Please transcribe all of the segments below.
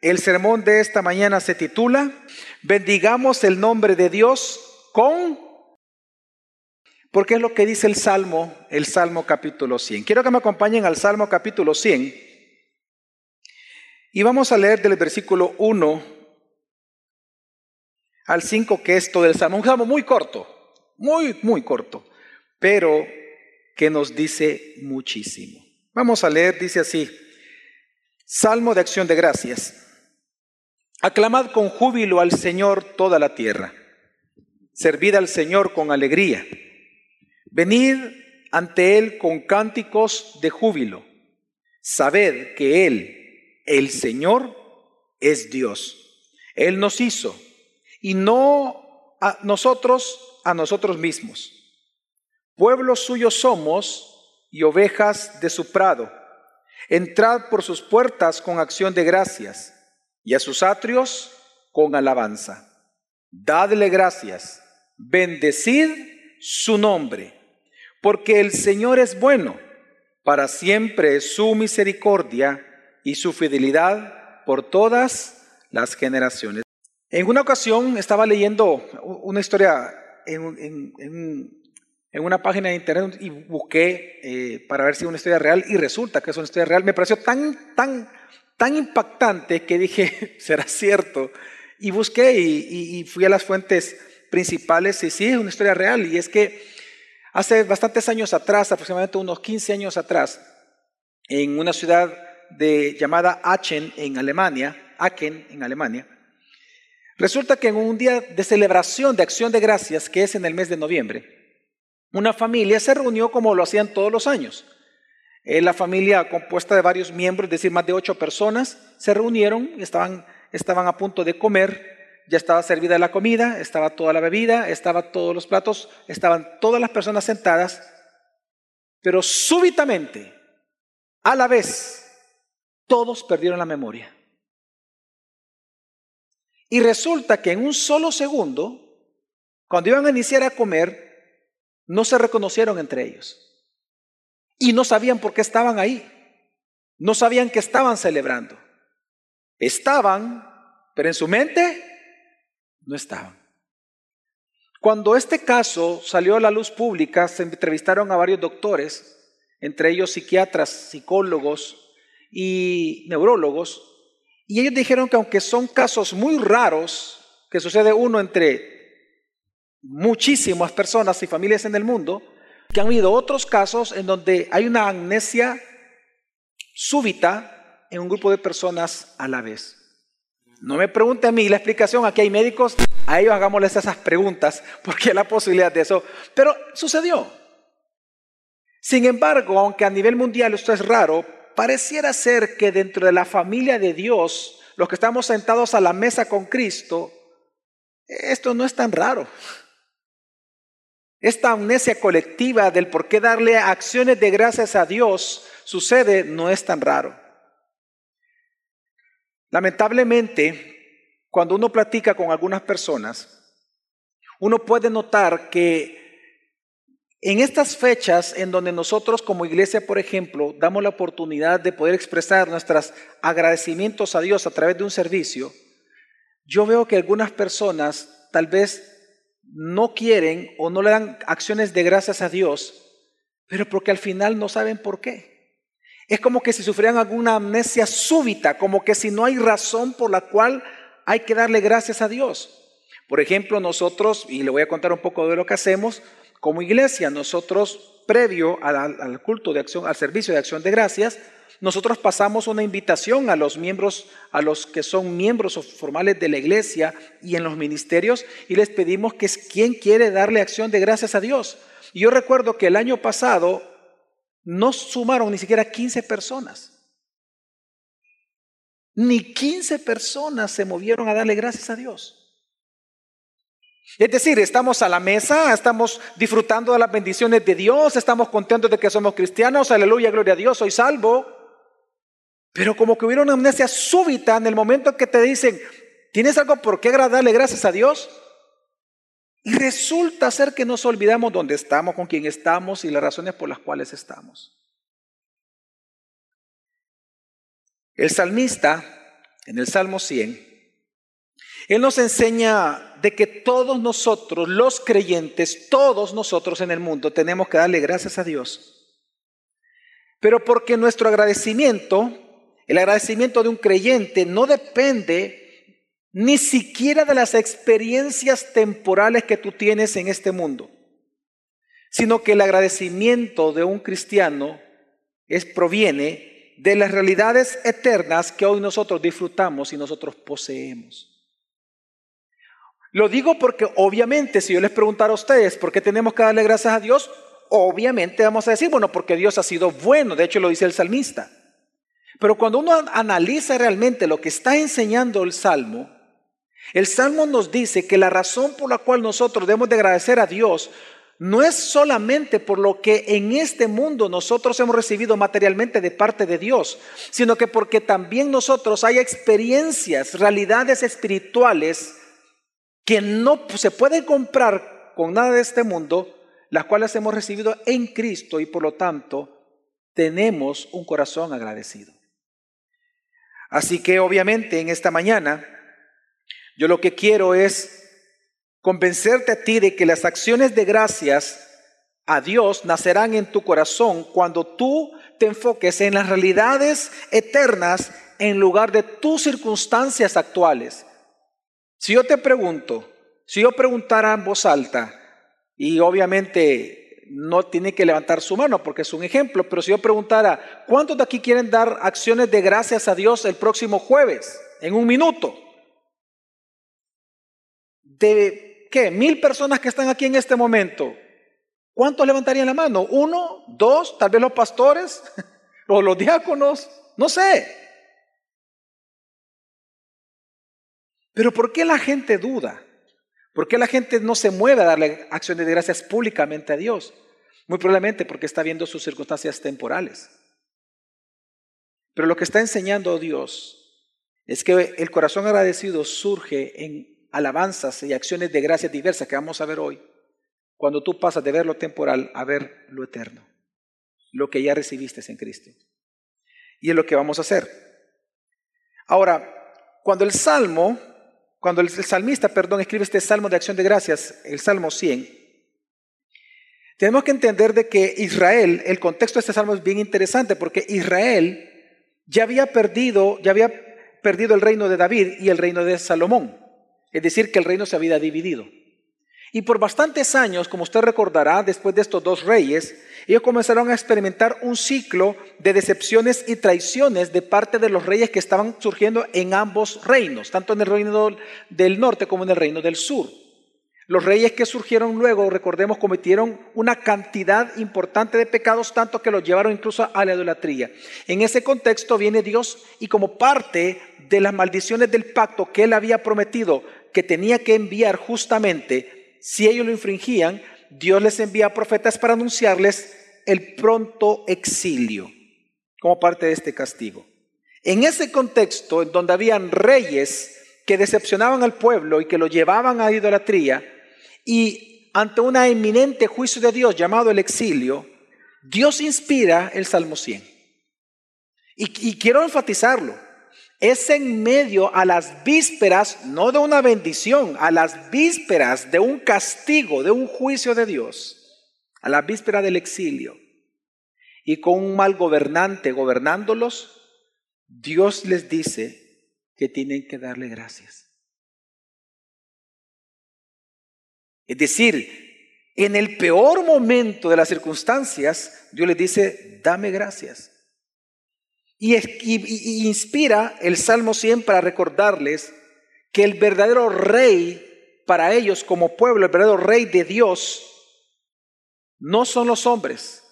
El sermón de esta mañana se titula Bendigamos el nombre de Dios con... Porque es lo que dice el Salmo, el Salmo capítulo 100. Quiero que me acompañen al Salmo capítulo 100. Y vamos a leer del versículo 1 al 5, que es todo el Salmo. Un Salmo muy corto, muy, muy corto, pero que nos dice muchísimo. Vamos a leer, dice así, Salmo de acción de gracias. Aclamad con júbilo al Señor toda la tierra. Servid al Señor con alegría. Venid ante Él con cánticos de júbilo. Sabed que Él, el Señor, es Dios. Él nos hizo y no a nosotros a nosotros mismos. Pueblo suyo somos y ovejas de su prado. Entrad por sus puertas con acción de gracias y a sus atrios con alabanza. Dadle gracias, bendecid su nombre, porque el Señor es bueno, para siempre su misericordia y su fidelidad por todas las generaciones. En una ocasión estaba leyendo una historia en, una página de internet y busqué eh, para ver si es una historia real y resulta que es una historia real. Me pareció tan, tan tan impactante que dije, será cierto. Y busqué y, fui a las fuentes principales y sí, es una historia real. Y es que hace bastantes años atrás, aproximadamente unos 15 años atrás, en una ciudad llamada Aachen en Alemania, Aachen en Alemania, resulta que en un día de celebración de acción de gracias, que es en el mes de noviembre, una familia se reunió como lo hacían todos los años. Eh, la familia compuesta de varios miembros, es decir, más de ocho personas, se reunieron, estaban, estaban a punto de comer, ya estaba servida la comida, estaba toda la bebida, estaban todos los platos, estaban todas las personas sentadas, pero súbitamente, a la vez, todos perdieron la memoria. Y resulta que en un solo segundo, cuando iban a iniciar a comer, no se reconocieron entre ellos. Y no sabían por qué estaban ahí. No sabían que estaban celebrando. Estaban, pero en su mente no estaban. Cuando este caso salió a la luz pública, se entrevistaron a varios doctores, entre ellos psiquiatras, psicólogos y neurólogos, y ellos dijeron que aunque son casos muy raros, que sucede uno entre muchísimas personas y familias en el mundo, que han habido otros casos en donde hay una amnesia súbita en un grupo de personas a la vez. No me pregunte a mí la explicación, aquí hay médicos, a ellos hagámosles esas preguntas, porque hay la posibilidad de eso. Pero sucedió. Sin embargo, aunque a nivel mundial esto es raro, pareciera ser que dentro de la familia de Dios, los que estamos sentados a la mesa con Cristo, esto no es tan raro. Esta amnesia colectiva del por qué darle acciones de gracias a Dios sucede no es tan raro. Lamentablemente, cuando uno platica con algunas personas, uno puede notar que en estas fechas en donde nosotros como iglesia, por ejemplo, damos la oportunidad de poder expresar nuestros agradecimientos a Dios a través de un servicio, yo veo que algunas personas tal vez no quieren o no le dan acciones de gracias a Dios, pero porque al final no saben por qué. Es como que si sufrieran alguna amnesia súbita, como que si no hay razón por la cual hay que darle gracias a Dios. Por ejemplo, nosotros, y le voy a contar un poco de lo que hacemos, como iglesia, nosotros, previo al, al culto de acción, al servicio de acción de gracias, nosotros pasamos una invitación a los miembros, a los que son miembros formales de la iglesia y en los ministerios, y les pedimos que es quien quiere darle acción de gracias a Dios. Yo recuerdo que el año pasado no sumaron ni siquiera 15 personas. Ni 15 personas se movieron a darle gracias a Dios. Es decir, estamos a la mesa, estamos disfrutando de las bendiciones de Dios, estamos contentos de que somos cristianos, aleluya, gloria a Dios, soy salvo. Pero como que hubiera una amnesia súbita en el momento que te dicen, ¿tienes algo por qué agradarle gracias a Dios? Y resulta ser que nos olvidamos dónde estamos, con quién estamos y las razones por las cuales estamos. El salmista en el Salmo 100, Él nos enseña de que todos nosotros, los creyentes, todos nosotros en el mundo, tenemos que darle gracias a Dios. Pero porque nuestro agradecimiento, el agradecimiento de un creyente, no depende ni siquiera de las experiencias temporales que tú tienes en este mundo, sino que el agradecimiento de un cristiano es, proviene de las realidades eternas que hoy nosotros disfrutamos y nosotros poseemos. Lo digo porque obviamente si yo les preguntara a ustedes por qué tenemos que darle gracias a Dios, obviamente vamos a decir, bueno, porque Dios ha sido bueno, de hecho lo dice el salmista. Pero cuando uno analiza realmente lo que está enseñando el Salmo, el Salmo nos dice que la razón por la cual nosotros debemos de agradecer a Dios no es solamente por lo que en este mundo nosotros hemos recibido materialmente de parte de Dios, sino que porque también nosotros hay experiencias, realidades espirituales que no se pueden comprar con nada de este mundo, las cuales hemos recibido en Cristo y por lo tanto tenemos un corazón agradecido. Así que obviamente en esta mañana yo lo que quiero es convencerte a ti de que las acciones de gracias a Dios nacerán en tu corazón cuando tú te enfoques en las realidades eternas en lugar de tus circunstancias actuales. Si yo te pregunto, si yo preguntara en voz alta, y obviamente no tiene que levantar su mano porque es un ejemplo, pero si yo preguntara, ¿cuántos de aquí quieren dar acciones de gracias a Dios el próximo jueves, en un minuto? De ¿qué? Mil personas que están aquí en este momento. ¿Cuántos levantarían la mano? ¿Uno? ¿Dos? ¿Tal vez los pastores? ¿O los diáconos? No sé. Pero ¿por qué la gente duda? ¿Por qué la gente no se mueve a darle acciones de gracias públicamente a Dios? Muy probablemente porque está viendo sus circunstancias temporales. Pero lo que está enseñando Dios es que el corazón agradecido surge en alabanzas y acciones de gracias diversas que vamos a ver hoy, cuando tú pasas de ver lo temporal a ver lo eterno, lo que ya recibiste en Cristo. Y es lo que vamos a hacer. Ahora, cuando el salmo, cuando el salmista, perdón, escribe este salmo de acción de gracias, el salmo 100, tenemos que entender de que Israel, el contexto de este salmo es bien interesante porque Israel ya había perdido, ya había perdido el reino de David y el reino de Salomón. Es decir, que el reino se había dividido. Y por bastantes años, como usted recordará, después de estos dos reyes, ellos comenzaron a experimentar un ciclo de decepciones y traiciones de parte de los reyes que estaban surgiendo en ambos reinos, tanto en el reino del norte como en el reino del sur. Los reyes que surgieron luego, recordemos, cometieron una cantidad importante de pecados, tanto que los llevaron incluso a la idolatría. En ese contexto viene Dios y como parte de las maldiciones del pacto que él había prometido que tenía que enviar justamente, si ellos lo infringían, Dios les envía profetas para anunciarles el pronto exilio como parte de este castigo. En ese contexto, en donde habían reyes que decepcionaban al pueblo y que lo llevaban a idolatría, y ante un eminente juicio de Dios llamado el exilio, Dios inspira el Salmo 100. Y, y quiero enfatizarlo es en medio a las vísperas, no de una bendición, a las vísperas de un castigo, de un juicio de Dios, a la víspera del exilio. Y con un mal gobernante gobernándolos, Dios les dice que tienen que darle gracias. Es decir, en el peor momento de las circunstancias, Dios les dice, dame gracias. Y, inspira el Salmo 100 para recordarles que el verdadero rey para ellos como pueblo, el verdadero rey de Dios, no son los hombres,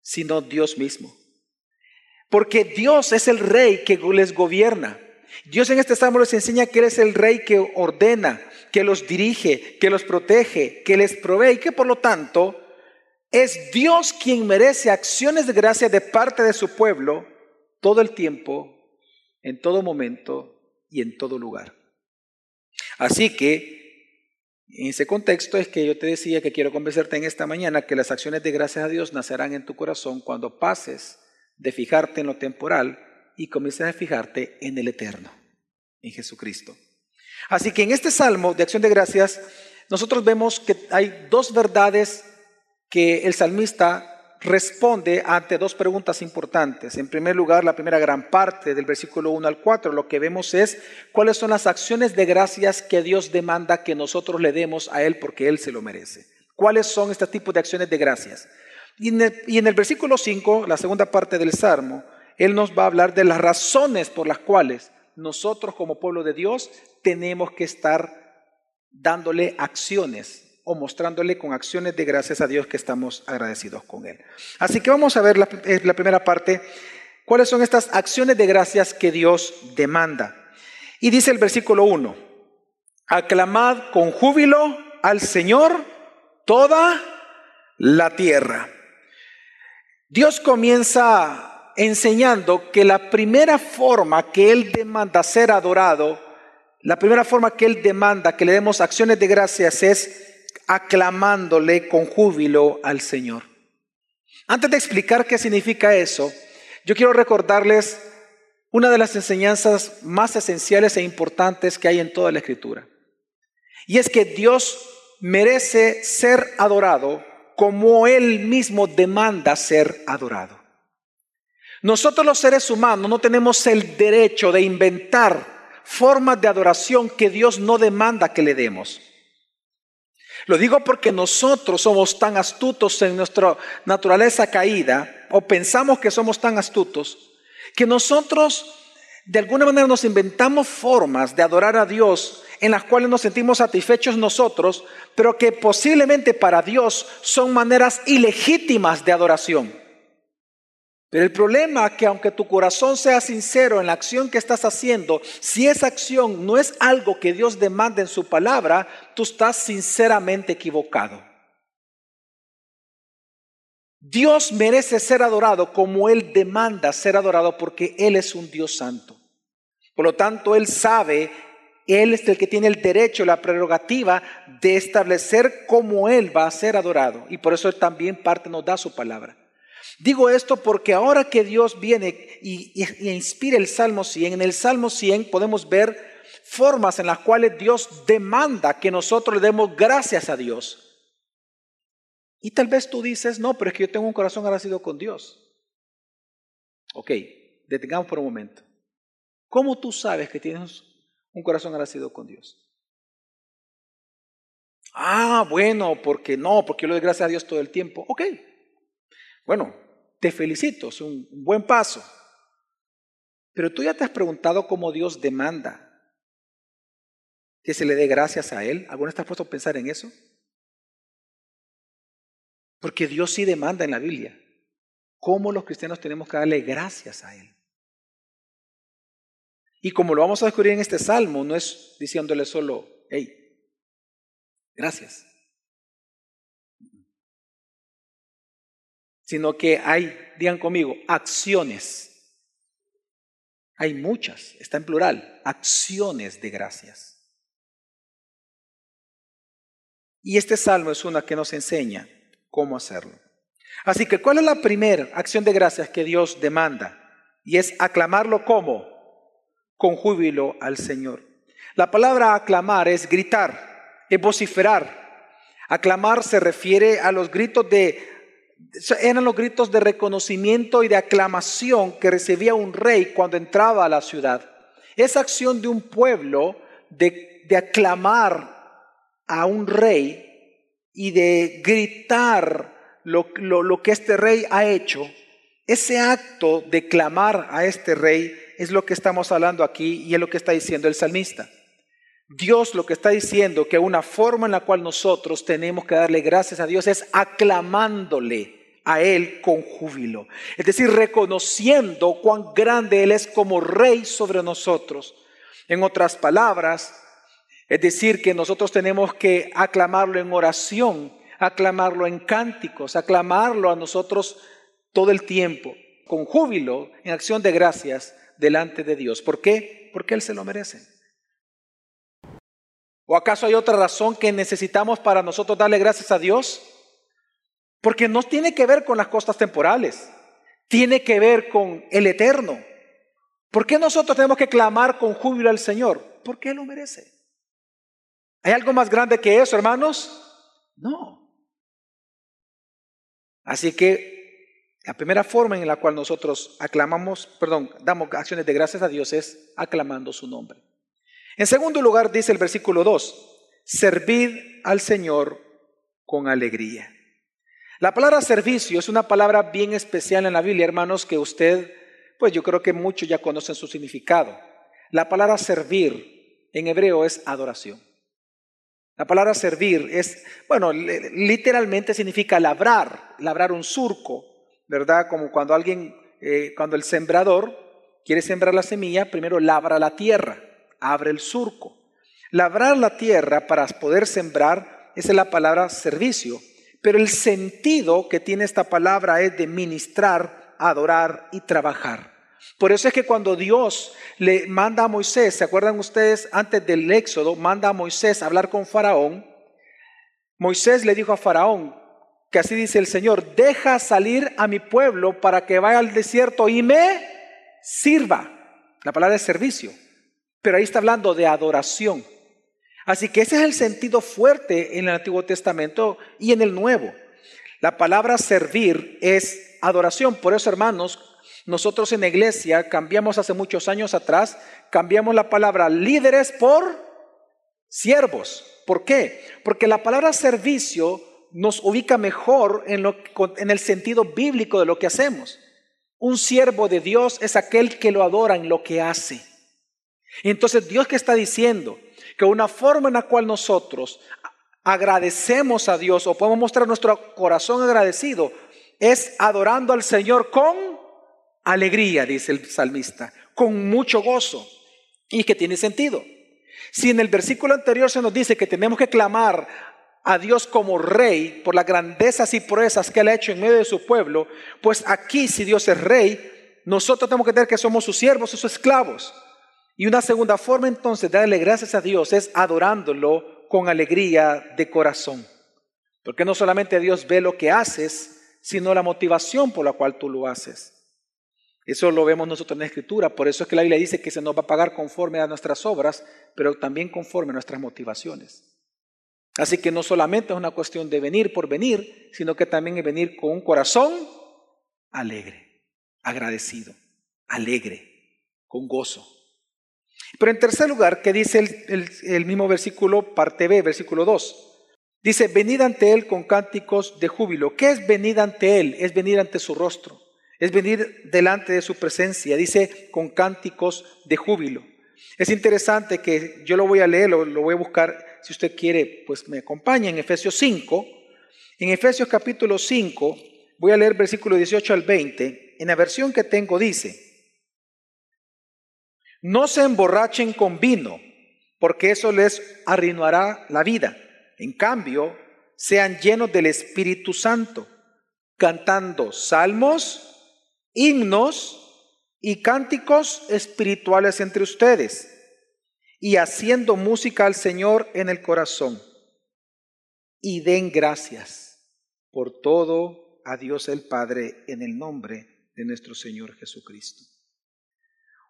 sino Dios mismo. Porque Dios es el rey que les gobierna. Dios en este salmo les enseña que Él es el rey que ordena, que los dirige, que los protege, que les provee y que por lo tanto es Dios quien merece acciones de gracia de parte de su pueblo todo el tiempo, en todo momento y en todo lugar. Así que, en ese contexto es que yo te decía que quiero convencerte en esta mañana que las acciones de gracias a Dios nacerán en tu corazón cuando pases de fijarte en lo temporal y comiences a fijarte en el eterno. en Jesucristo. Así que en este salmo de acción de gracias, nosotros vemos que hay dos verdades que el salmista responde ante dos preguntas importantes. En primer lugar, la primera gran parte del versículo 1 al 4, lo que vemos es cuáles son las acciones de gracias que Dios demanda que nosotros le demos a Él porque Él se lo merece. ¿Cuáles son este tipo de acciones de gracias? Y en el, versículo 5, la segunda parte del Salmo, Él nos va a hablar de las razones por las cuales nosotros como pueblo de Dios tenemos que estar dándole acciones o mostrándole con acciones de gracias a Dios que estamos agradecidos con Él. Así que vamos a ver la, eh, primera parte, cuáles son estas acciones de gracias que Dios demanda. Y dice el versículo 1, aclamad con júbilo al Señor toda la tierra. Dios comienza enseñando que la primera forma que Él demanda ser adorado, la primera forma que Él demanda que le demos acciones de gracias es aclamándole con júbilo al Señor. Antes de explicar qué significa eso, yo quiero recordarles una de las enseñanzas más esenciales e importantes que hay en toda la Escritura. Y es que Dios merece ser adorado como Él mismo demanda ser adorado. Nosotros los seres humanos no tenemos el derecho de inventar formas de adoración que Dios no demanda que le demos. Lo digo porque nosotros somos tan astutos en nuestra naturaleza caída, o pensamos que somos tan astutos, que nosotros de alguna manera nos inventamos formas de adorar a Dios en las cuales nos sentimos satisfechos nosotros, pero que posiblemente para Dios son maneras ilegítimas de adoración. Pero el problema es que aunque tu corazón sea sincero en la acción que estás haciendo, si esa acción no es algo que Dios demanda en su palabra, tú estás sinceramente equivocado. Dios merece ser adorado como Él demanda ser adorado porque Él es un Dios santo. Por lo tanto, Él sabe, Él es el que tiene el derecho, la prerrogativa de establecer cómo Él va a ser adorado. Y por eso también parte nos da su palabra. Digo esto porque ahora que Dios viene y, inspira el Salmo 100, en el Salmo 100 podemos ver formas en las cuales Dios demanda que nosotros le demos gracias a Dios. Y tal vez tú dices, no, pero es que yo tengo un corazón agradecido con Dios. Ok, detengamos por un momento. ¿Cómo tú sabes que tienes un corazón agradecido con Dios? Ah, bueno, porque no, porque yo le doy gracias a Dios todo el tiempo. Ok, bueno, te felicito, es un buen paso. Pero tú ya te has preguntado cómo Dios demanda que se le dé gracias a Él. ¿Alguna estás puesto a pensar en eso? Porque Dios sí demanda en la Biblia cómo los cristianos tenemos que darle gracias a Él. Y como lo vamos a descubrir en este salmo, no es diciéndole solo, hey, gracias. Sino que hay, digan conmigo, acciones. Hay muchas, está en plural, acciones de gracias. Y este salmo es una que nos enseña cómo hacerlo. Así que, ¿cuál es la primera acción de gracias que Dios demanda? Y es aclamarlo como? Con júbilo al Señor. La palabra aclamar es gritar, es vociferar. Aclamar se refiere a los gritos de eran los gritos de reconocimiento y de aclamación que recibía un rey cuando entraba a la ciudad. Esa acción de un pueblo de, aclamar a un rey y de gritar lo, lo que este rey ha hecho, ese acto de clamar a este rey es lo que estamos hablando aquí y es lo que está diciendo el salmista. Dios lo que está diciendo que una forma en la cual nosotros tenemos que darle gracias a Dios es aclamándole a Él con júbilo. Es decir, reconociendo cuán grande Él es como rey sobre nosotros. En otras palabras, es decir, que nosotros tenemos que aclamarlo en oración, aclamarlo en cánticos, aclamarlo a nosotros todo el tiempo, con júbilo, en acción de gracias delante de Dios. ¿Por qué? Porque Él se lo merece. ¿O acaso hay otra razón que necesitamos para nosotros darle gracias a Dios? Porque no tiene que ver con las costas temporales, tiene que ver con el eterno. ¿Por qué nosotros tenemos que clamar con júbilo al Señor? Porque Él lo merece. ¿Hay algo más grande que eso, hermanos? No. Así que la primera forma en la cual nosotros aclamamos, perdón, damos acciones de gracias a Dios es aclamando su nombre. En segundo lugar, dice el versículo 2, servid al Señor con alegría. La palabra servicio es una palabra bien especial en la Biblia, hermanos, que usted, pues yo creo que muchos ya conocen su significado. La palabra servir en hebreo es adoración. La palabra servir es, bueno, literalmente significa labrar, labrar un surco, ¿verdad? Como cuando alguien, eh, cuando el sembrador quiere sembrar la semilla, primero labra la tierra, abre el surco. Labrar la tierra para poder sembrar, esa es la palabra servicio. Pero el sentido que tiene esta palabra es de ministrar, adorar y trabajar. Por eso es que cuando Dios le manda a Moisés, ¿se acuerdan ustedes antes del Éxodo? Manda a Moisés a hablar con Faraón. Moisés le dijo a Faraón, que así dice el Señor, deja salir a mi pueblo para que vaya al desierto y me sirva. La palabra es servicio, pero ahí está hablando de adoración. Así que ese es el sentido fuerte en el Antiguo Testamento y en el Nuevo. La palabra servir es adoración. Por eso, hermanos, nosotros en la iglesia cambiamos hace muchos años atrás, cambiamos la palabra líderes por siervos. ¿Por qué? Porque la palabra servicio nos ubica mejor en, lo, en el sentido bíblico de lo que hacemos. Un siervo de Dios es aquel que lo adora en lo que hace. Entonces Dios que está diciendo que una forma en la cual nosotros agradecemos a Dios o podemos mostrar nuestro corazón agradecido es adorando al Señor con alegría, dice el salmista, con mucho gozo. Y que tiene sentido. Si en el versículo anterior se nos dice que tenemos que clamar a Dios como rey por las grandezas y proezas que él ha hecho en medio de su pueblo, pues aquí si Dios es rey, nosotros tenemos que tener que somos sus siervos, sus esclavos. Y una segunda forma entonces de darle gracias a Dios es adorándolo con alegría de corazón. Porque no solamente Dios ve lo que haces, sino la motivación por la cual tú lo haces. Eso lo vemos nosotros en la Escritura, por eso es que la Biblia dice que se nos va a pagar conforme a nuestras obras, pero también conforme a nuestras motivaciones. Así que no solamente es una cuestión de venir por venir, sino que también es venir con un corazón alegre, agradecido, alegre, con gozo. Pero en tercer lugar, ¿qué dice el, mismo versículo, parte B, versículo 2? Dice, venid ante Él con cánticos de júbilo. ¿Qué es venir ante Él? Es venir ante su rostro es venir delante de su presencia, dice con cánticos de júbilo. Es interesante que yo lo voy a leer, lo, voy a buscar, si usted quiere, pues me acompaña en Efesios 5. En Efesios capítulo 5, voy a leer versículo 18 al 20. En la versión que tengo dice, no se emborrachen con vino, porque eso les arruinará la vida. En cambio, sean llenos del Espíritu Santo, cantando salmos, himnos y cánticos espirituales entre ustedes y haciendo música al Señor en el corazón. Y den gracias por todo a Dios el Padre en el nombre de nuestro Señor Jesucristo.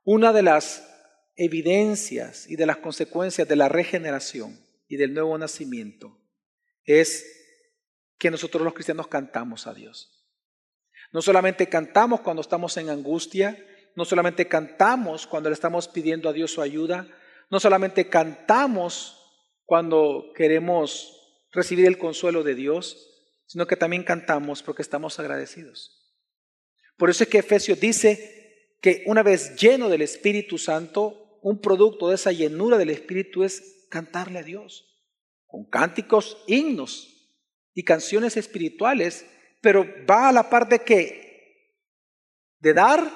Una de las evidencias y de las consecuencias de la regeneración y del nuevo nacimiento es que nosotros los cristianos cantamos a Dios. No solamente cantamos cuando estamos en angustia, no solamente cantamos cuando le estamos pidiendo a Dios su ayuda, no solamente cantamos cuando queremos recibir el consuelo de Dios, sino que también cantamos porque estamos agradecidos. Por eso es que Efesios dice que una vez lleno del Espíritu Santo, un producto de esa llenura del Espíritu es cantarle a Dios, con cánticos, himnos y canciones espirituales pero va a la parte de qué? De dar,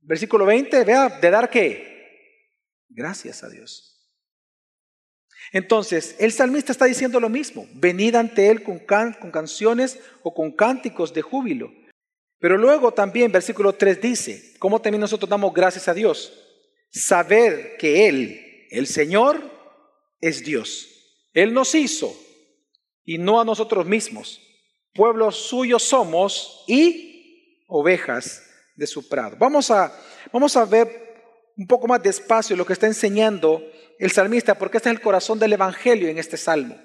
versículo 20, vea, de dar qué? Gracias a Dios. Entonces, el salmista está diciendo lo mismo, venid ante él con, con canciones o con cánticos de júbilo. Pero luego también, versículo 3 dice, ¿cómo también nosotros damos gracias a Dios? Saber que Él, el Señor, es Dios. Él nos hizo y no a nosotros mismos pueblo suyo somos y ovejas de su prado. Vamos a, vamos a ver un poco más despacio lo que está enseñando el salmista, porque este es el corazón del Evangelio en este salmo.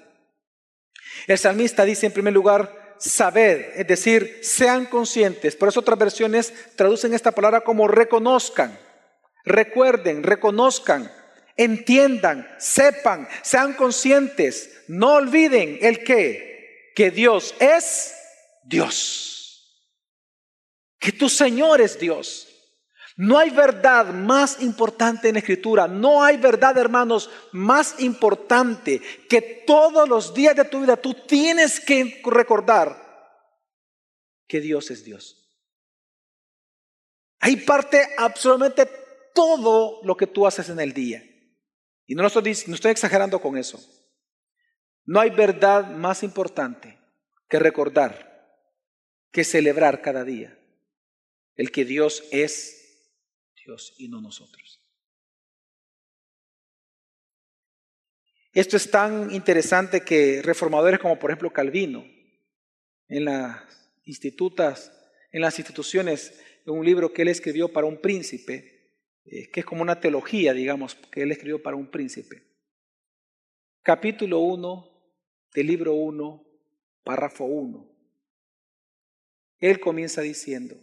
El salmista dice en primer lugar, sabed, es decir, sean conscientes. Por eso otras versiones traducen esta palabra como reconozcan, recuerden, reconozcan, entiendan, sepan, sean conscientes, no olviden el que, que Dios es Dios, que tu Señor es Dios. No hay verdad más importante en escritura, no hay verdad, hermanos, más importante que todos los días de tu vida tú tienes que recordar que Dios es Dios. Ahí parte absolutamente todo lo que tú haces en el día. Y no, estoy, no estoy exagerando con eso. No hay verdad más importante que recordar, que celebrar cada día, el que Dios es Dios y no nosotros. Esto es tan interesante que reformadores como por ejemplo Calvino, en las institutas, en las instituciones, en un libro que él escribió para un príncipe, eh, que es como una teología, digamos, que él escribió para un príncipe. Capítulo 1 del libro 1, párrafo 1. Él comienza diciendo,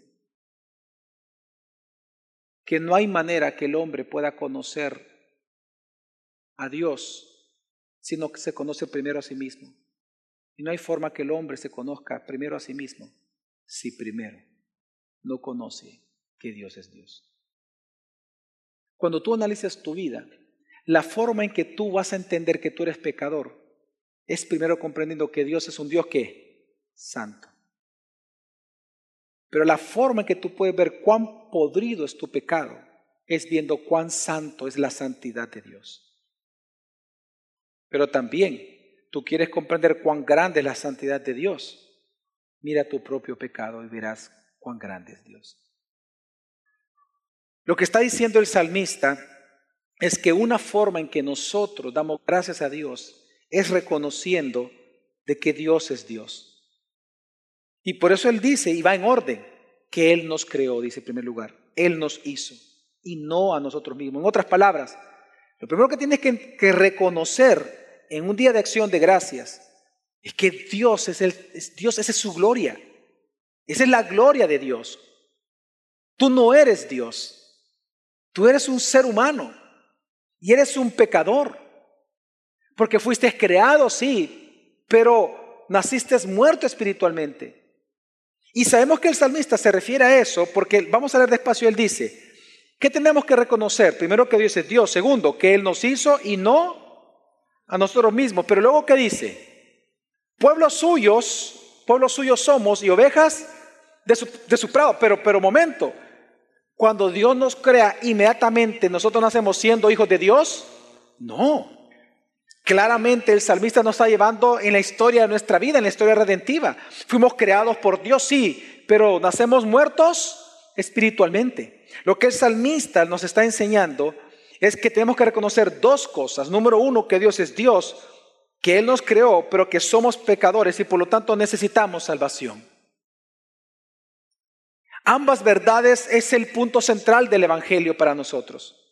que no hay manera que el hombre pueda conocer a Dios, sino que se conoce primero a sí mismo. Y no hay forma que el hombre se conozca primero a sí mismo si primero no conoce que Dios es Dios. Cuando tú analizas tu vida, la forma en que tú vas a entender que tú eres pecador es primero comprendiendo que Dios es un Dios que santo. Pero la forma en que tú puedes ver cuán podrido es tu pecado es viendo cuán santo es la santidad de Dios. Pero también tú quieres comprender cuán grande es la santidad de Dios. Mira tu propio pecado y verás cuán grande es Dios. Lo que está diciendo el salmista es que una forma en que nosotros damos gracias a Dios es reconociendo de que Dios es Dios. Y por eso él dice, y va en orden, que Él nos creó, dice en primer lugar. Él nos hizo y no a nosotros mismos. En otras palabras, lo primero que tienes que, reconocer en un día de acción de gracias es que Dios es, el, Dios, esa es su gloria. Esa es la gloria de Dios. Tú no eres Dios. Tú eres un ser humano y eres un pecador. Porque fuiste creado, sí, pero naciste muerto espiritualmente. Y sabemos que el salmista se refiere a eso porque vamos a leer despacio, él dice, ¿qué tenemos que reconocer? Primero que Dios es Dios, segundo, que Él nos hizo y no a nosotros mismos, pero luego ¿qué dice? Pueblos suyos, pueblos suyos somos y ovejas de su, de su prado, pero, pero momento, cuando Dios nos crea inmediatamente, nosotros nacemos siendo hijos de Dios, no. Claramente el salmista nos está llevando en la historia de nuestra vida, en la historia redentiva. Fuimos creados por Dios, sí, pero nacemos muertos espiritualmente. Lo que el salmista nos está enseñando es que tenemos que reconocer dos cosas. Número uno, que Dios es Dios, que Él nos creó, pero que somos pecadores y por lo tanto necesitamos salvación. Ambas verdades es el punto central del Evangelio para nosotros.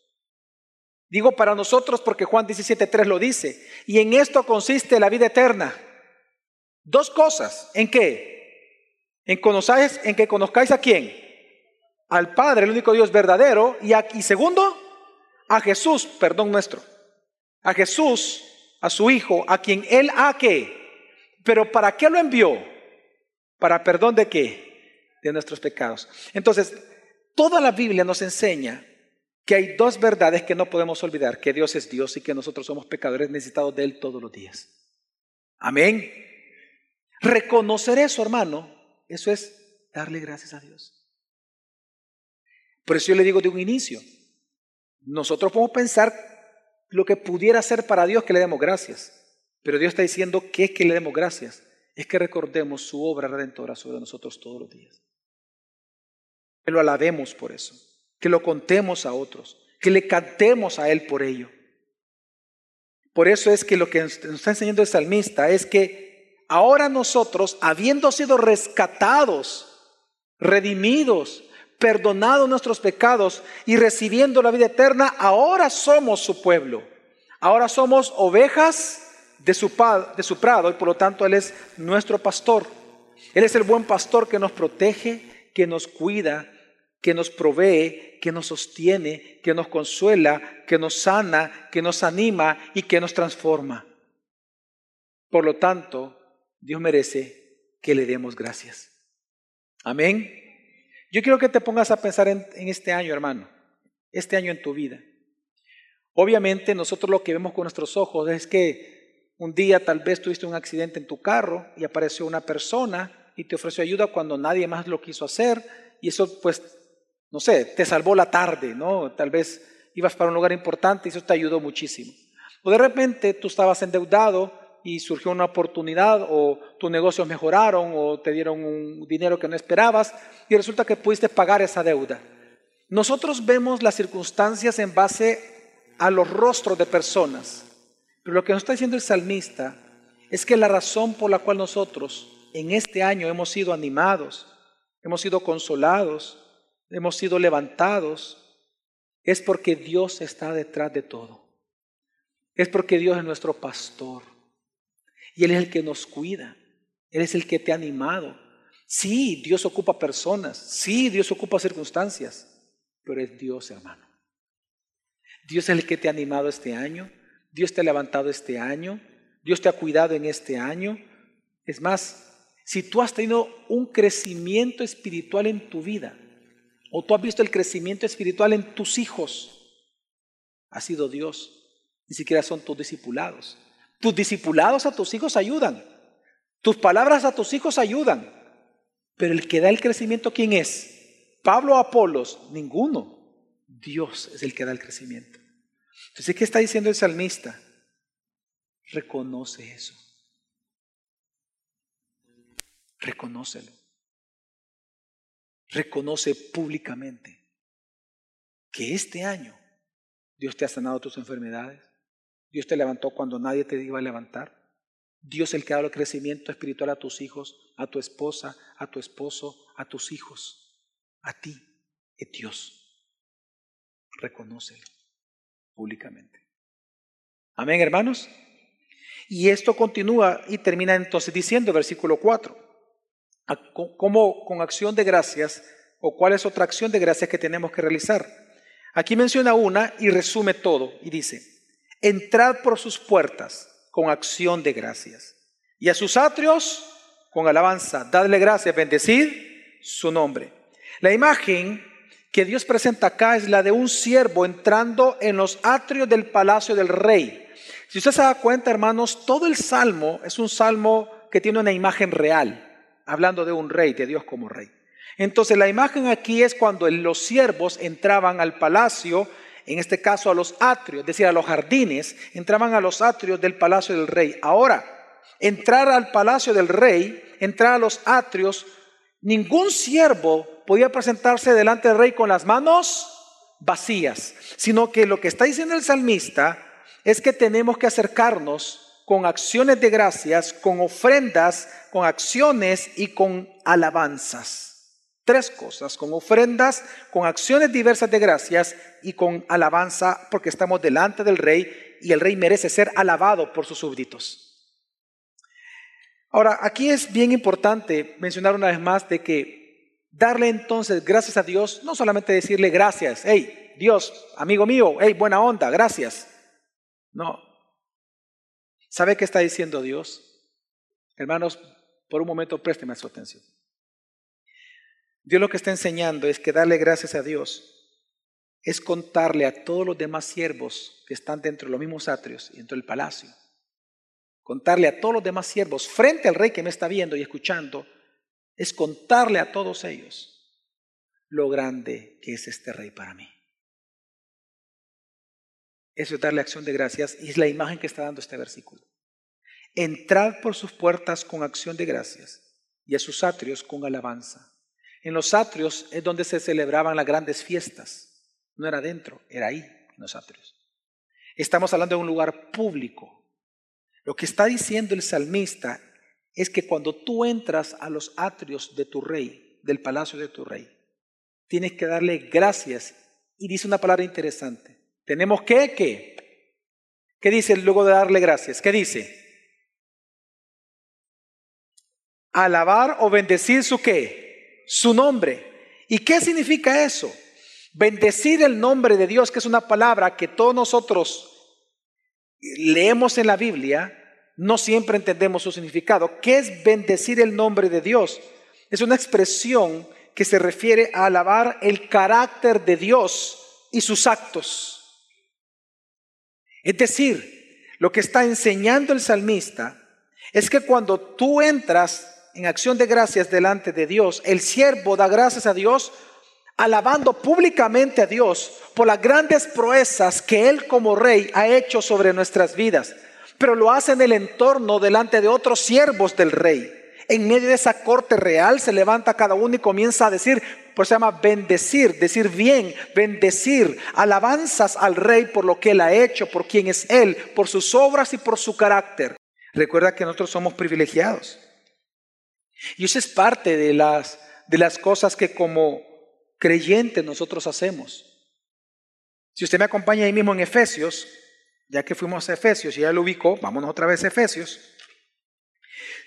Digo para nosotros porque Juan 17.3 lo dice. Y en esto consiste la vida eterna. Dos cosas. ¿En qué? En, conozcáis, en que conozcáis a quién. Al Padre, el único Dios verdadero. Y, aquí, segundo, a Jesús, perdón nuestro. A Jesús, a su Hijo, a quien Él ha que. Pero ¿para qué lo envió? Para perdón de qué? De nuestros pecados. Entonces, toda la Biblia nos enseña que hay dos verdades que no podemos olvidar, que Dios es Dios y que nosotros somos pecadores necesitados de Él todos los días. Amén. Reconocer eso, hermano, eso es darle gracias a Dios. Por eso yo le digo de un inicio, nosotros podemos pensar lo que pudiera ser para Dios que le demos gracias, pero Dios está diciendo que es que le demos gracias, es que recordemos su obra redentora sobre nosotros todos los días. Que lo alabemos por eso que lo contemos a otros, que le cantemos a Él por ello. Por eso es que lo que nos está enseñando el salmista es que ahora nosotros, habiendo sido rescatados, redimidos, perdonado nuestros pecados y recibiendo la vida eterna, ahora somos su pueblo. Ahora somos ovejas de su, de su prado y por lo tanto Él es nuestro pastor. Él es el buen pastor que nos protege, que nos cuida, que nos provee, que nos sostiene, que nos consuela, que nos sana, que nos anima y que nos transforma. Por lo tanto, Dios merece que le demos gracias. Amén. Yo quiero que te pongas a pensar en, este año, hermano, este año en tu vida. Obviamente nosotros lo que vemos con nuestros ojos es que un día tal vez tuviste un accidente en tu carro y apareció una persona y te ofreció ayuda cuando nadie más lo quiso hacer y eso pues no sé, te salvó la tarde, ¿no? Tal vez ibas para un lugar importante y eso te ayudó muchísimo. O de repente tú estabas endeudado y surgió una oportunidad o tus negocios mejoraron o te dieron un dinero que no esperabas y resulta que pudiste pagar esa deuda. Nosotros vemos las circunstancias en base a los rostros de personas, pero lo que nos está diciendo el salmista es que la razón por la cual nosotros en este año hemos sido animados, hemos sido consolados, hemos sido levantados, es porque Dios está detrás de todo. Es porque Dios es nuestro pastor. Y Él es el que nos cuida. Él es el que te ha animado. Sí, Dios ocupa personas. Sí, Dios ocupa circunstancias. Pero es Dios, hermano. Dios es el que te ha animado este año. Dios te ha levantado este año. Dios te ha cuidado en este año. Es más, si tú has tenido un crecimiento espiritual en tu vida, o tú has visto el crecimiento espiritual en tus hijos. Ha sido Dios. Ni siquiera son tus discipulados. Tus discipulados a tus hijos ayudan. Tus palabras a tus hijos ayudan. Pero el que da el crecimiento, ¿quién es? Pablo Apolos, ninguno. Dios es el que da el crecimiento. Entonces, ¿qué está diciendo el salmista? Reconoce eso. Reconócelo reconoce públicamente que este año Dios te ha sanado tus enfermedades, Dios te levantó cuando nadie te iba a levantar, Dios el que ha dado el crecimiento espiritual a tus hijos, a tu esposa, a tu esposo, a tus hijos, a ti, es Dios. Reconócelo públicamente. Amén, hermanos. Y esto continúa y termina entonces diciendo, versículo 4 cómo con acción de gracias o cuál es otra acción de gracias que tenemos que realizar. Aquí menciona una y resume todo y dice, entrad por sus puertas con acción de gracias y a sus atrios con alabanza, dadle gracias, bendecid su nombre. La imagen que Dios presenta acá es la de un siervo entrando en los atrios del palacio del rey. Si usted se da cuenta, hermanos, todo el salmo es un salmo que tiene una imagen real hablando de un rey, de Dios como rey. Entonces la imagen aquí es cuando los siervos entraban al palacio, en este caso a los atrios, es decir, a los jardines, entraban a los atrios del palacio del rey. Ahora, entrar al palacio del rey, entrar a los atrios, ningún siervo podía presentarse delante del rey con las manos vacías, sino que lo que está diciendo el salmista es que tenemos que acercarnos con acciones de gracias, con ofrendas, con acciones y con alabanzas. Tres cosas, con ofrendas, con acciones diversas de gracias y con alabanza, porque estamos delante del rey y el rey merece ser alabado por sus súbditos. Ahora, aquí es bien importante mencionar una vez más de que darle entonces gracias a Dios, no solamente decirle gracias, hey, Dios, amigo mío, hey, buena onda, gracias. No, ¿Sabe qué está diciendo Dios? Hermanos, por un momento présteme su atención. Dios lo que está enseñando es que darle gracias a Dios es contarle a todos los demás siervos que están dentro de los mismos atrios y dentro del palacio. Contarle a todos los demás siervos frente al rey que me está viendo y escuchando, es contarle a todos ellos lo grande que es este rey para mí. Eso es darle acción de gracias y es la imagen que está dando este versículo. Entrad por sus puertas con acción de gracias y a sus atrios con alabanza. En los atrios es donde se celebraban las grandes fiestas. No era dentro, era ahí, en los atrios. Estamos hablando de un lugar público. Lo que está diciendo el salmista es que cuando tú entras a los atrios de tu rey, del palacio de tu rey, tienes que darle gracias. Y dice una palabra interesante. Tenemos que, ¿qué? ¿Qué dice luego de darle gracias? ¿Qué dice? Alabar o bendecir su qué? Su nombre. ¿Y qué significa eso? Bendecir el nombre de Dios, que es una palabra que todos nosotros leemos en la Biblia, no siempre entendemos su significado. ¿Qué es bendecir el nombre de Dios? Es una expresión que se refiere a alabar el carácter de Dios y sus actos. Es decir, lo que está enseñando el salmista es que cuando tú entras en acción de gracias delante de Dios, el siervo da gracias a Dios alabando públicamente a Dios por las grandes proezas que Él como rey ha hecho sobre nuestras vidas, pero lo hace en el entorno delante de otros siervos del rey. En medio de esa corte real se levanta cada uno y comienza a decir, pues se llama bendecir, decir bien, bendecir, alabanzas al rey por lo que Él ha hecho, por quien es Él, por sus obras y por su carácter. Recuerda que nosotros somos privilegiados. Y eso es parte de las, de las cosas que como creyentes nosotros hacemos. Si usted me acompaña ahí mismo en Efesios, ya que fuimos a Efesios y ya lo ubicó, vámonos otra vez a Efesios.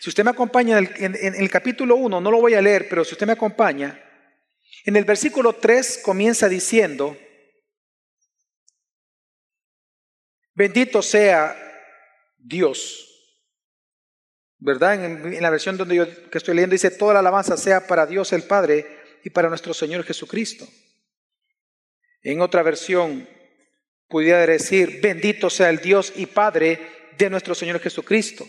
Si usted me acompaña en, en el capítulo 1, no lo voy a leer, pero si usted me acompaña, en el versículo 3 comienza diciendo, bendito sea Dios ¿verdad? En, la versión donde yo que estoy leyendo dice, toda la alabanza sea para Dios el Padre y para nuestro Señor Jesucristo. En otra versión pudiera decir, bendito sea el Dios y Padre de nuestro Señor Jesucristo.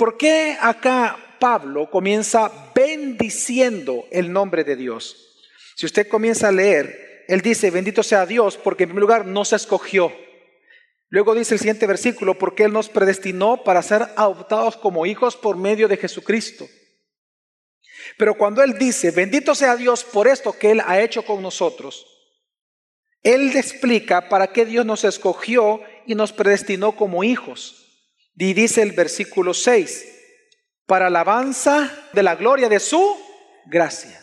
¿Por qué acá Pablo comienza bendiciendo el nombre de Dios? Si usted comienza a leer, él dice, bendito sea Dios, porque en primer lugar no se escogió. Luego dice el siguiente versículo, porque Él nos predestinó para ser adoptados como hijos por medio de Jesucristo. Pero cuando Él dice, bendito sea Dios por esto que Él ha hecho con nosotros, Él explica para qué Dios nos escogió y nos predestinó como hijos. Y dice el versículo 6, para alabanza de la gloria de su gracia.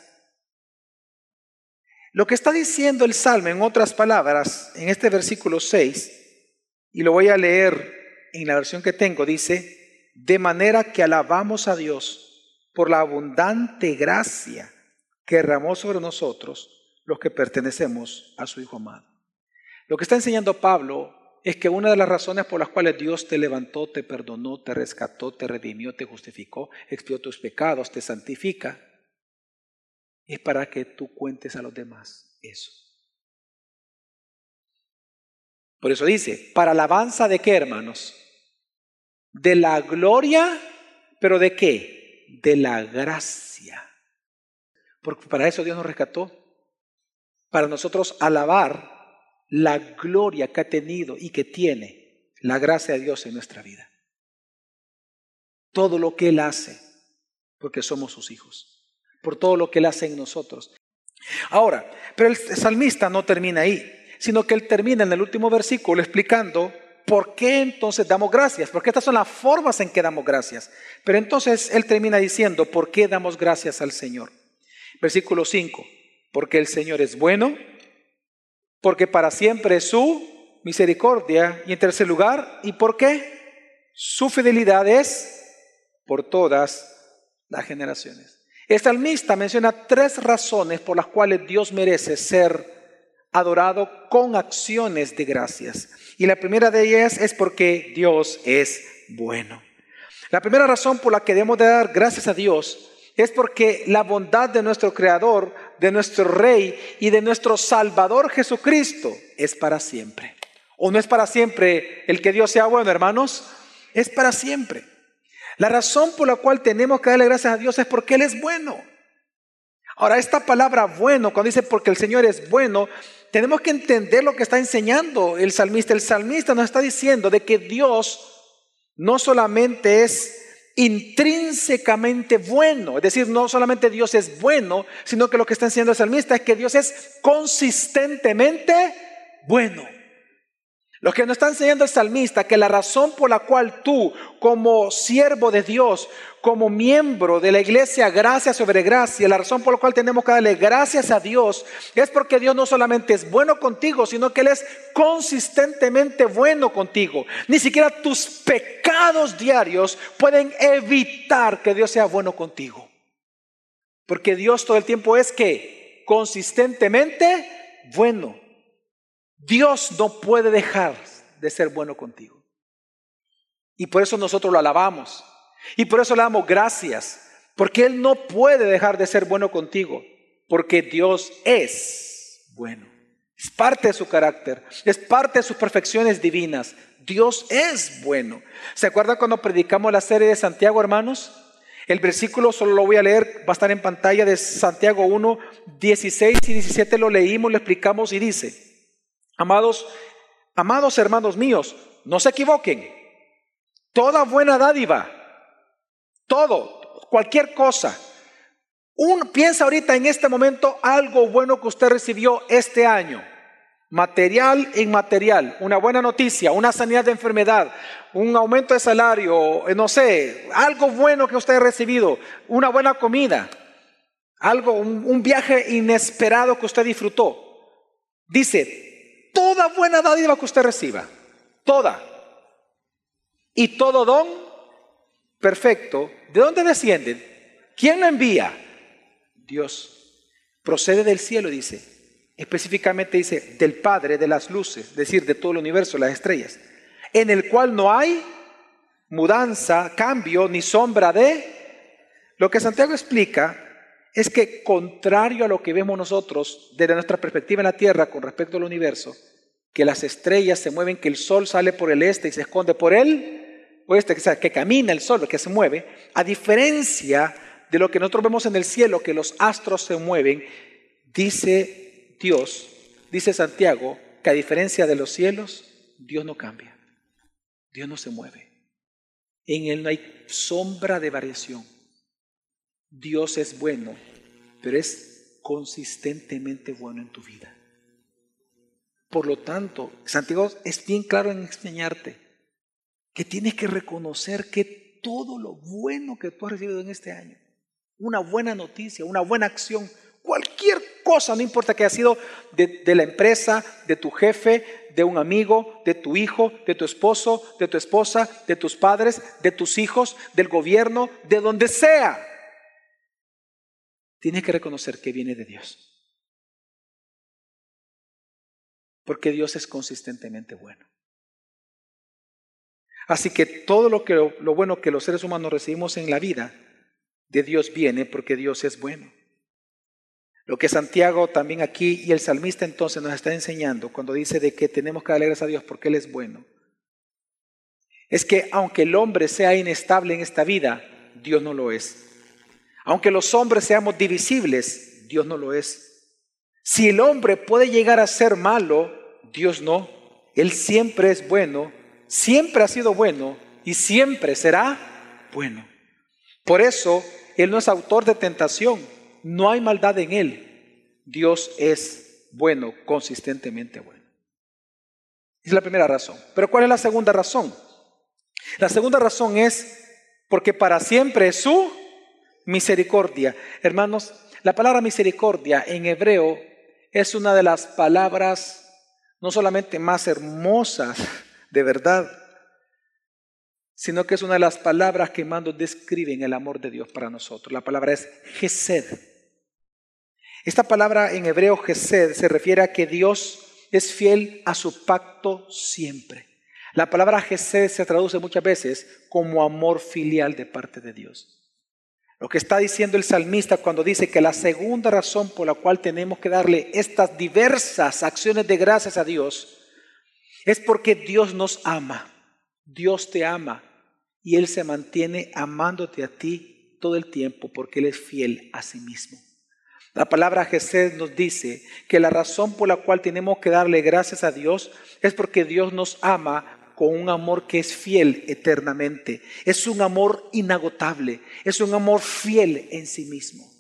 Lo que está diciendo el Salmo, en otras palabras, en este versículo 6, y lo voy a leer en la versión que tengo. Dice, de manera que alabamos a Dios por la abundante gracia que derramó sobre nosotros los que pertenecemos a su Hijo amado. Lo que está enseñando Pablo es que una de las razones por las cuales Dios te levantó, te perdonó, te rescató, te redimió, te justificó, expió tus pecados, te santifica, es para que tú cuentes a los demás eso. Por eso dice, para alabanza de qué, hermanos? De la gloria, pero de qué? De la gracia. Porque para eso Dios nos rescató. Para nosotros alabar la gloria que ha tenido y que tiene la gracia de Dios en nuestra vida. Todo lo que Él hace, porque somos sus hijos. Por todo lo que Él hace en nosotros. Ahora, pero el salmista no termina ahí sino que él termina en el último versículo explicando por qué entonces damos gracias, porque estas son las formas en que damos gracias. Pero entonces él termina diciendo, ¿por qué damos gracias al Señor? Versículo 5, porque el Señor es bueno, porque para siempre es su misericordia, y en tercer lugar, ¿y por qué? Su fidelidad es por todas las generaciones. El salmista menciona tres razones por las cuales Dios merece ser adorado con acciones de gracias. Y la primera de ellas es porque Dios es bueno. La primera razón por la que debemos de dar gracias a Dios es porque la bondad de nuestro Creador, de nuestro Rey y de nuestro Salvador Jesucristo es para siempre. ¿O no es para siempre el que Dios sea bueno, hermanos? Es para siempre. La razón por la cual tenemos que darle gracias a Dios es porque Él es bueno. Ahora, esta palabra bueno, cuando dice porque el Señor es bueno, tenemos que entender lo que está enseñando el salmista. El salmista nos está diciendo de que Dios no solamente es intrínsecamente bueno, es decir, no solamente Dios es bueno, sino que lo que está enseñando el salmista es que Dios es consistentemente bueno. Lo que nos está enseñando el salmista, que la razón por la cual tú, como siervo de Dios, como miembro de la iglesia gracia sobre gracia, la razón por la cual tenemos que darle gracias a Dios, es porque Dios no solamente es bueno contigo, sino que Él es consistentemente bueno contigo. Ni siquiera tus pecados diarios pueden evitar que Dios sea bueno contigo. Porque Dios todo el tiempo es que consistentemente bueno. Dios no puede dejar de ser bueno contigo. Y por eso nosotros lo alabamos. Y por eso le damos gracias. Porque Él no puede dejar de ser bueno contigo. Porque Dios es bueno. Es parte de su carácter. Es parte de sus perfecciones divinas. Dios es bueno. ¿Se acuerdan cuando predicamos la serie de Santiago, hermanos? El versículo solo lo voy a leer, va a estar en pantalla de Santiago 1, 16 y 17 lo leímos, lo explicamos y dice, Amados, amados hermanos míos, no se equivoquen. Toda buena dádiva, todo, cualquier cosa. Un, piensa ahorita en este momento algo bueno que usted recibió este año. Material e inmaterial, una buena noticia, una sanidad de enfermedad, un aumento de salario, no sé, algo bueno que usted ha recibido, una buena comida, algo, un, un viaje inesperado que usted disfrutó. Dice, toda buena dádiva que usted reciba, toda, y todo don perfecto, ¿de dónde descienden? ¿Quién lo envía? Dios. Procede del cielo, dice. Específicamente dice, del Padre de las luces, es decir, de todo el universo, las estrellas, en el cual no hay mudanza, cambio, ni sombra de... Lo que Santiago explica es que contrario a lo que vemos nosotros desde nuestra perspectiva en la Tierra con respecto al universo, que las estrellas se mueven, que el sol sale por el este y se esconde por el oeste, que, que camina el sol, que se mueve, a diferencia de lo que nosotros vemos en el cielo, que los astros se mueven, dice Dios, dice Santiago, que a diferencia de los cielos, Dios no cambia, Dios no se mueve. En Él no hay sombra de variación. Dios es bueno, pero es consistentemente bueno en tu vida. Por lo tanto, Santiago es bien claro en enseñarte que tienes que reconocer que todo lo bueno que tú has recibido en este año, una buena noticia, una buena acción, cualquier cosa, no importa que haya sido de, de, la empresa, de tu jefe, de un amigo, de tu hijo, de tu esposo, de tu esposa, de tus padres, de tus hijos, del gobierno, de donde sea. Tienes que reconocer que viene de Dios. Porque Dios es consistentemente bueno. Así que todo lo, que, lo bueno que los seres humanos recibimos en la vida, de Dios viene porque Dios es bueno. Lo que Santiago también aquí y el salmista entonces nos está enseñando cuando dice de que tenemos que darle gracias a Dios porque Él es bueno, es que aunque el hombre sea inestable en esta vida, Dios no lo es. Aunque los hombres seamos divisibles, Dios no lo es. Si el hombre puede llegar a ser malo, Dios no. Él siempre es bueno, siempre ha sido bueno y siempre será bueno. Por eso, Él no es autor de tentación, no hay maldad en Él. Dios es bueno, consistentemente bueno. Es la primera razón. Pero ¿cuál es la segunda razón? La segunda razón es porque para siempre es su misericordia. Hermanos, la palabra misericordia en hebreo es una de las palabras no solamente más hermosas de verdad, sino que es una de las palabras que mando describen el amor de Dios para nosotros. La palabra es Gesed. Esta palabra en hebreo Gesed se refiere a que Dios es fiel a su pacto siempre. La palabra Gesed se traduce muchas veces como amor filial de parte de Dios. Lo que está diciendo el salmista cuando dice que la segunda razón por la cual tenemos que darle estas diversas acciones de gracias a Dios es porque Dios nos ama. Dios te ama y Él se mantiene amándote a ti todo el tiempo porque Él es fiel a sí mismo. La palabra Jesús nos dice que la razón por la cual tenemos que darle gracias a Dios es porque Dios nos ama con un amor que es fiel eternamente. Es un amor inagotable, es un amor fiel en sí mismo.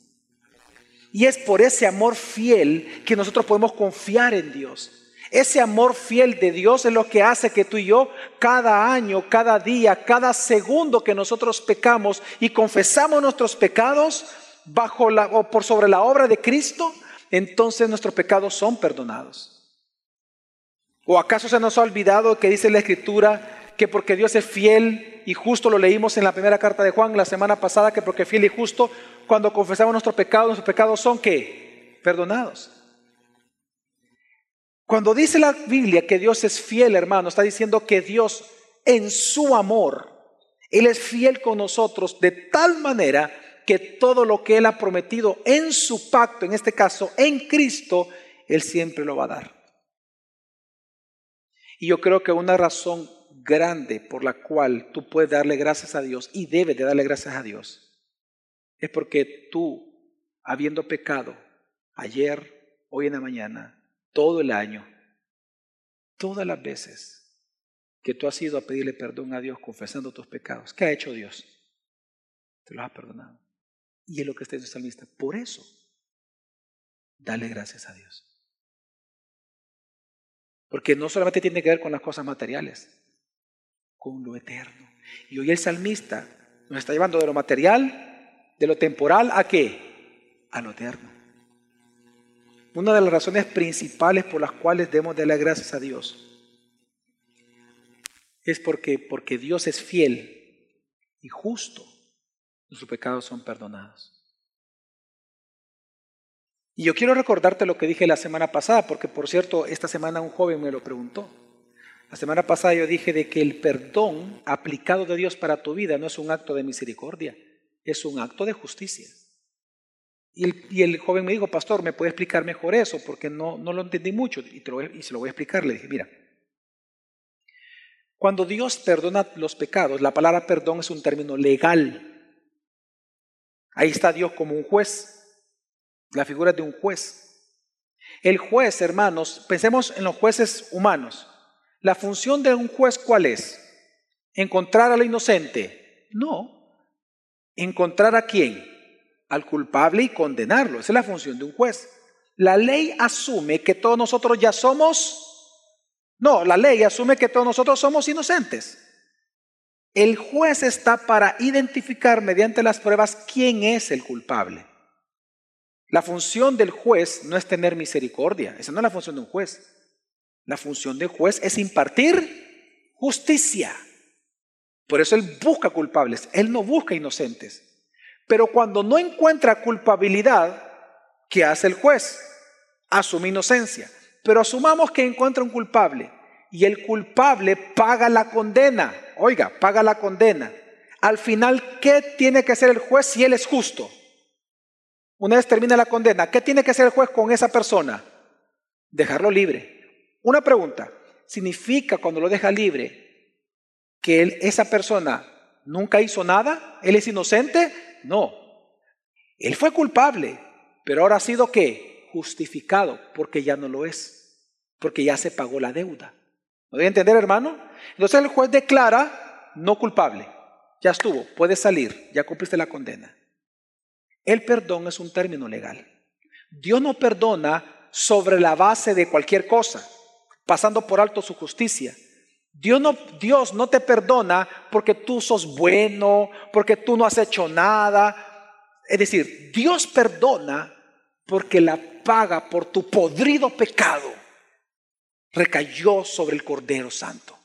Y es por ese amor fiel que nosotros podemos confiar en Dios. Ese amor fiel de Dios es lo que hace que tú y yo cada año, cada día, cada segundo que nosotros pecamos y confesamos nuestros pecados bajo la o por sobre la obra de Cristo, entonces nuestros pecados son perdonados. ¿O acaso se nos ha olvidado que dice la escritura que porque Dios es fiel y justo lo leímos en la primera carta de Juan la semana pasada que porque fiel y justo cuando confesamos nuestros pecados, nuestros pecados son que perdonados. Cuando dice la Biblia que Dios es fiel, hermano, está diciendo que Dios en su amor, Él es fiel con nosotros de tal manera que todo lo que Él ha prometido en su pacto, en este caso en Cristo, Él siempre lo va a dar. Y yo creo que una razón grande por la cual tú puedes darle gracias a Dios y debes de darle gracias a Dios es porque tú, habiendo pecado ayer, hoy en la mañana, todo el año, todas las veces que tú has ido a pedirle perdón a Dios confesando tus pecados, ¿qué ha hecho Dios? Te los ha perdonado. Y es lo que está en el salmista. Por eso, dale gracias a Dios. Porque no solamente tiene que ver con las cosas materiales, con lo eterno. Y hoy el salmista nos está llevando de lo material, de lo temporal, ¿a qué? A lo eterno. Una de las razones principales por las cuales debemos darle gracias a Dios es porque, porque Dios es fiel y justo. Sus pecados son perdonados. Y yo quiero recordarte lo que dije la semana pasada, porque por cierto, esta semana un joven me lo preguntó. La semana pasada yo dije de que el perdón aplicado de Dios para tu vida no es un acto de misericordia, es un acto de justicia. Y el, joven me dijo, pastor, ¿me puede explicar mejor eso? Porque no, lo entendí mucho y, y se lo voy a explicar. Le dije, mira, cuando Dios perdona los pecados, la palabra perdón es un término legal. Ahí está Dios como un juez, la figura de un juez. El juez, hermanos, pensemos en los jueces humanos. La función de un juez, ¿cuál es? ¿Encontrar al inocente? No. ¿Encontrar a quién? al culpable y condenarlo. Esa es la función de un juez. La ley asume que todos nosotros ya somos, no, la ley asume que todos nosotros somos inocentes. El juez está para identificar mediante las pruebas quién es el culpable. La función del juez no es tener misericordia, esa no es la función de un juez. La función del juez es impartir justicia. Por eso él busca culpables, él no busca inocentes. Pero cuando no encuentra culpabilidad, ¿qué hace el juez? Asume inocencia. Pero asumamos que encuentra un culpable y el culpable paga la condena. Oiga, paga la condena. Al final, ¿qué tiene que hacer el juez si él es justo? Una vez termina la condena, ¿qué tiene que hacer el juez con esa persona? Dejarlo libre. Una pregunta, ¿significa cuando lo deja libre que esa persona nunca hizo nada? ¿Él es inocente? No. Él fue culpable, pero ahora ha sido que justificado porque ya no lo es, porque ya se pagó la deuda. ¿Me voy a entender, hermano? Entonces el juez declara no culpable. Ya estuvo, puedes salir, ya cumpliste la condena. El perdón es un término legal. Dios no perdona sobre la base de cualquier cosa, pasando por alto su justicia. Dios no, Dios no te perdona porque tú sos bueno, porque tú no has hecho nada. Es decir, Dios perdona porque la paga por tu podrido pecado recayó sobre el Cordero Santo.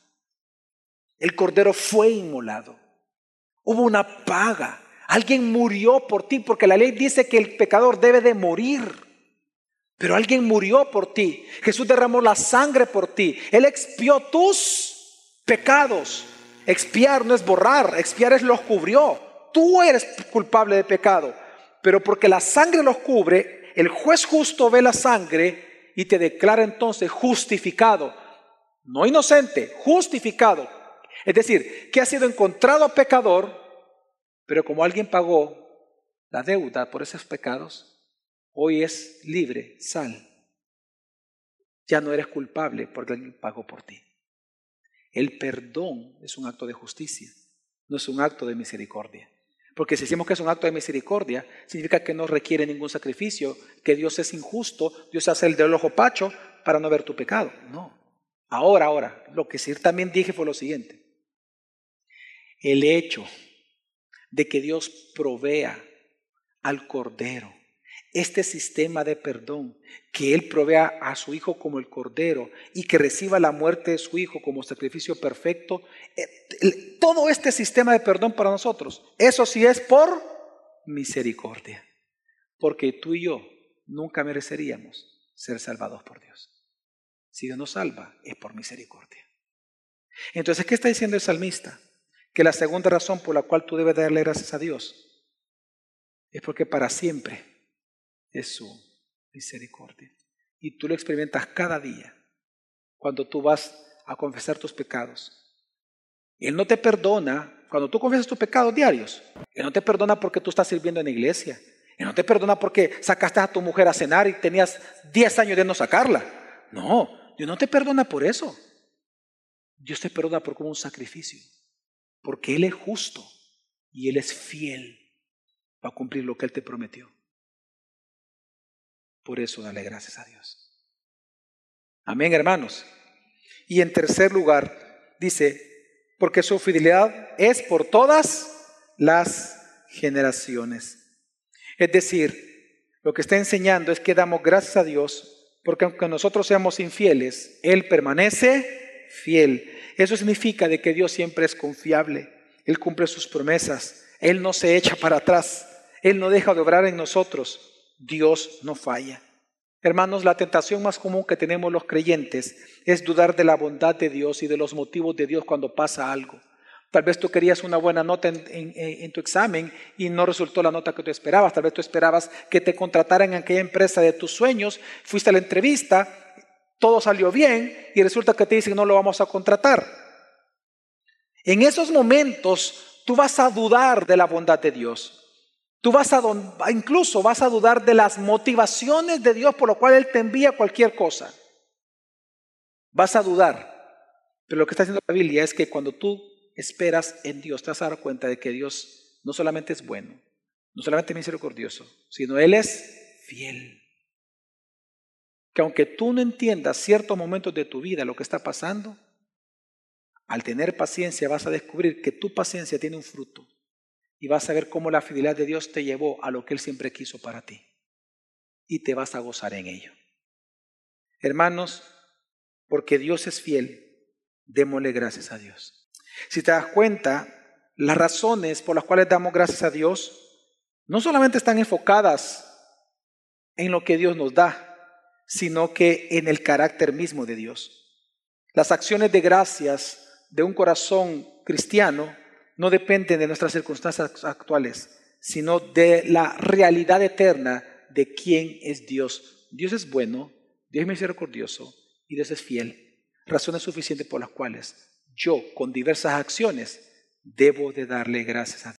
El Cordero fue inmolado. Hubo una paga. Alguien murió por ti porque la ley dice que el pecador debe de morir. Pero alguien murió por ti. Jesús derramó la sangre por ti. Él expió tus pecados. Expiar no es borrar, expiar es los cubrió. Tú eres culpable de pecado, pero porque la sangre los cubre, el juez justo ve la sangre y te declara entonces justificado. No inocente, justificado. Es decir, que ha sido encontrado pecador, pero como alguien pagó la deuda por esos pecados, hoy es libre, sal. Ya no eres culpable porque alguien pagó por ti. El perdón es un acto de justicia, no es un acto de misericordia. Porque si decimos que es un acto de misericordia, significa que no requiere ningún sacrificio, que Dios es injusto, Dios hace el del ojo pacho, para no ver tu pecado. No. Ahora, ahora, lo que sí también dije fue lo siguiente. El hecho de que Dios provea al Cordero este sistema de perdón, que Él provea a su Hijo como el Cordero y que reciba la muerte de su Hijo como sacrificio perfecto, eh, todo este sistema de perdón para nosotros, eso sí es por misericordia, porque tú y yo nunca mereceríamos ser salvados por Dios. Si Dios nos salva, es por misericordia. Entonces, ¿qué está diciendo el salmista? Que la segunda razón por la cual tú debes darle gracias a Dios es porque para siempre es su misericordia. Y tú lo experimentas cada día cuando tú vas a confesar tus pecados. Él no te perdona cuando tú confiesas tus pecados diarios. Él no te perdona porque tú estás sirviendo en la iglesia. Él no te perdona porque sacaste a tu mujer a cenar y tenías 10 años de no sacarla. No, Dios no te perdona por eso. Dios te perdona por como un sacrificio. Porque Él es justo y Él es fiel para cumplir lo que Él te prometió. Por eso dale gracias a Dios. Amén, hermanos. Y en tercer lugar, dice, porque su fidelidad es por todas las generaciones. Es decir, lo que está enseñando es que damos gracias a Dios, porque aunque nosotros seamos infieles, Él permanece fiel. Eso significa de que Dios siempre es confiable, Él cumple sus promesas, Él no se echa para atrás, Él no deja de obrar en nosotros. Dios no falla. Hermanos, la tentación más común que tenemos los creyentes es dudar de la bondad de Dios y de los motivos de Dios cuando pasa algo. Tal vez tú querías una buena nota en, tu examen y no resultó la nota que tú esperabas. Tal vez tú esperabas que te contrataran en aquella empresa de tus sueños. Fuiste a la entrevista, todo salió bien y resulta que te dicen no lo vamos a contratar. En esos momentos tú vas a dudar de la bondad de Dios. Tú vas a, incluso vas a dudar de las motivaciones de Dios por lo cual Él te envía cualquier cosa. Vas a dudar. Pero lo que está haciendo la Biblia es que cuando tú esperas en Dios, te vas a dar cuenta de que Dios no solamente es bueno, no solamente misericordioso, sino Él es fiel. Que aunque tú no entiendas ciertos momentos de tu vida lo que está pasando, al tener paciencia vas a descubrir que tu paciencia tiene un fruto y vas a ver cómo la fidelidad de Dios te llevó a lo que Él siempre quiso para ti. Y te vas a gozar en ello. Hermanos, porque Dios es fiel, démosle gracias a Dios. Si te das cuenta, las razones por las cuales damos gracias a Dios no solamente están enfocadas en lo que Dios nos da, sino que en el carácter mismo de Dios. Las acciones de gracias de un corazón cristiano no dependen de nuestras circunstancias actuales, sino de la realidad eterna de quién es Dios. Dios es bueno, Dios es misericordioso y Dios es fiel. Razones suficientes por las cuales yo, con diversas acciones, debo de darle gracias a